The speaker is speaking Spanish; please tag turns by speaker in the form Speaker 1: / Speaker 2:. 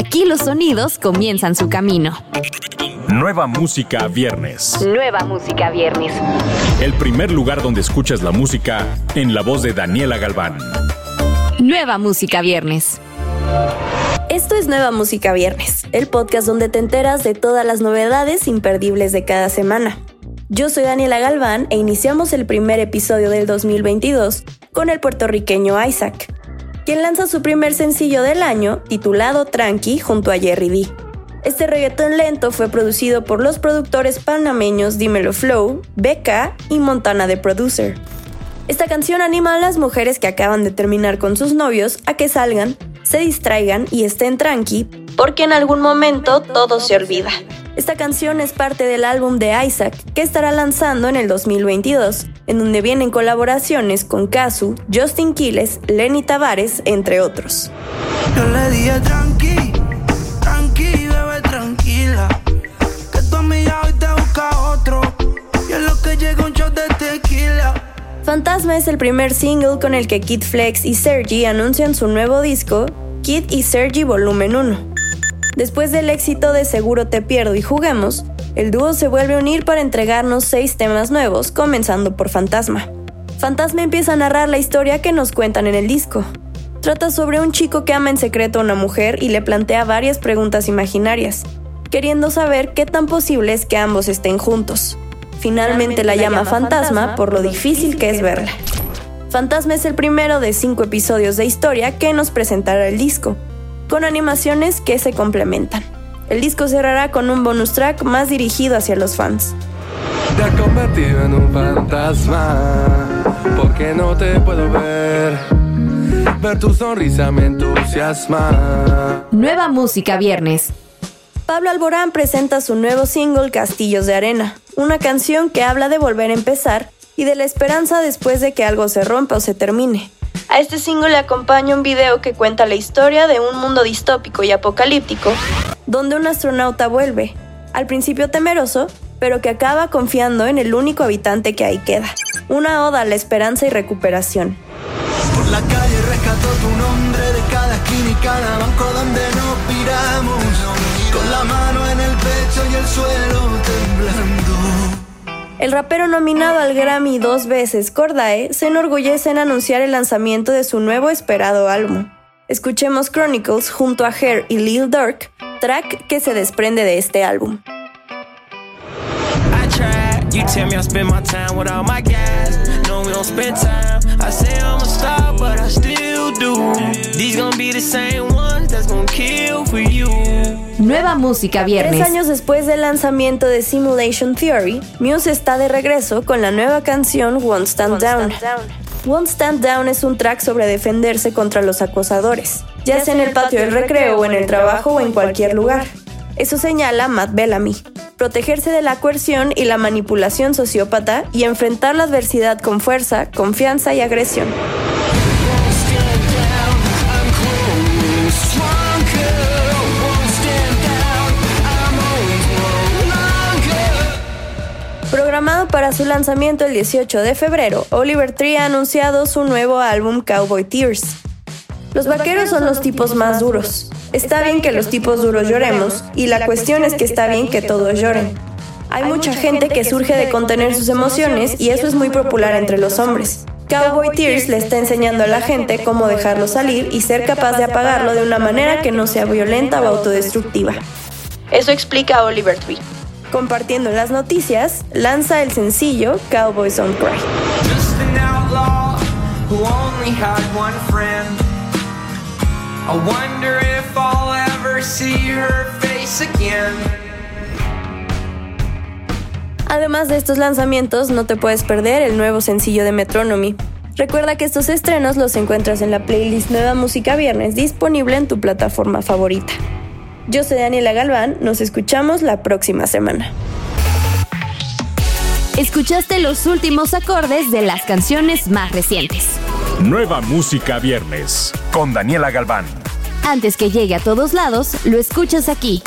Speaker 1: Aquí los sonidos comienzan su camino.
Speaker 2: Nueva música viernes.
Speaker 1: Nueva música viernes.
Speaker 2: El primer lugar donde escuchas la música en la voz de Daniela Galván.
Speaker 1: Nueva música viernes.
Speaker 3: Esto es Nueva Música Viernes, el podcast donde te enteras de todas las novedades imperdibles de cada semana. Yo soy Daniela Galván e iniciamos el primer episodio del 2022 con el puertorriqueño Isaac, quien lanza su primer sencillo del año titulado Tranqui junto a Jerry D. Este reggaetón lento fue producido por los productores panameños Dimelo Flow, BK y Montana the Producer. Esta canción anima a las mujeres que acaban de terminar con sus novios a que salgan se distraigan y estén tranqui, porque en algún momento todo se olvida. Esta canción es parte del álbum de Isaac, que estará lanzando en el 2022, en donde vienen colaboraciones con Kazu, Justin Quiles, Lenny Tavares, entre otros. tranquila, que otro, lo que llega un de tequila. Fantasma es el primer single con el que Kid Flex y Sergi anuncian su nuevo disco, Kid y Sergi Volumen 1. Después del éxito de Seguro Te Pierdo y Juguemos, el dúo se vuelve a unir para entregarnos seis temas nuevos, comenzando por Fantasma. Fantasma empieza a narrar la historia que nos cuentan en el disco. Trata sobre un chico que ama en secreto a una mujer y le plantea varias preguntas imaginarias, queriendo saber qué tan posible es que ambos estén juntos. Finalmente la llama fantasma por lo difícil que es verla. Fantasma es el primero de cinco episodios de historia que nos presentará el disco, con animaciones que se complementan. El disco cerrará con un bonus track más dirigido hacia los fans.
Speaker 4: Te has convertido en un fantasma, porque no te puedo ver. Ver tu sonrisa me entusiasma.
Speaker 1: Nueva música viernes.
Speaker 3: Pablo Alborán presenta su nuevo single Castillos de Arena, una canción que habla de volver a empezar y de la esperanza después de que algo se rompa o se termine. A este single le acompaña un video que cuenta la historia de un mundo distópico y apocalíptico, donde un astronauta vuelve, al principio temeroso, pero que acaba confiando en el único habitante que ahí queda. Una oda a la esperanza y recuperación. Por la calle rescató tu nombre de cada esquina banco donde nos piramos, con la mano en el pecho y el suelo. El rapero nominado al Grammy dos veces, Cordae, se enorgullece en anunciar el lanzamiento de su nuevo esperado álbum. Escuchemos Chronicles junto a Hair y Lil Durk, track que se desprende de este álbum.
Speaker 1: Nueva música viernes.
Speaker 3: Tres años después del lanzamiento de Simulation Theory, Muse está de regreso con la nueva canción Won't Stand Down. Won't Stand Down es un track sobre defenderse contra los acosadores, ya sea en el patio del recreo o en el trabajo o en cualquier lugar. Eso señala Matt Bellamy. Protegerse de la coerción y la manipulación sociópata y enfrentar la adversidad con fuerza, confianza y agresión. Programado para su lanzamiento el 18 de febrero, Oliver Tree ha anunciado su nuevo álbum Cowboy Tears. Los vaqueros son los tipos más duros. Está bien que los tipos duros lloremos, y la cuestión es que está bien que todos lloren. Hay mucha gente que surge de contener sus emociones y eso es muy popular entre los hombres. Cowboy Tears le está enseñando a la gente cómo dejarlo salir y ser capaz de apagarlo de una manera que no sea violenta o autodestructiva. Eso explica Oliver Tree compartiendo las noticias, lanza el sencillo Cowboys on Cry. Además de estos lanzamientos, no te puedes perder el nuevo sencillo de Metronomy. Recuerda que estos estrenos los encuentras en la playlist Nueva Música Viernes disponible en tu plataforma favorita. Yo soy Daniela Galván, nos escuchamos la próxima semana.
Speaker 1: Escuchaste los últimos acordes de las canciones más recientes.
Speaker 2: Nueva música viernes con Daniela Galván.
Speaker 1: Antes que llegue a todos lados, lo escuchas aquí.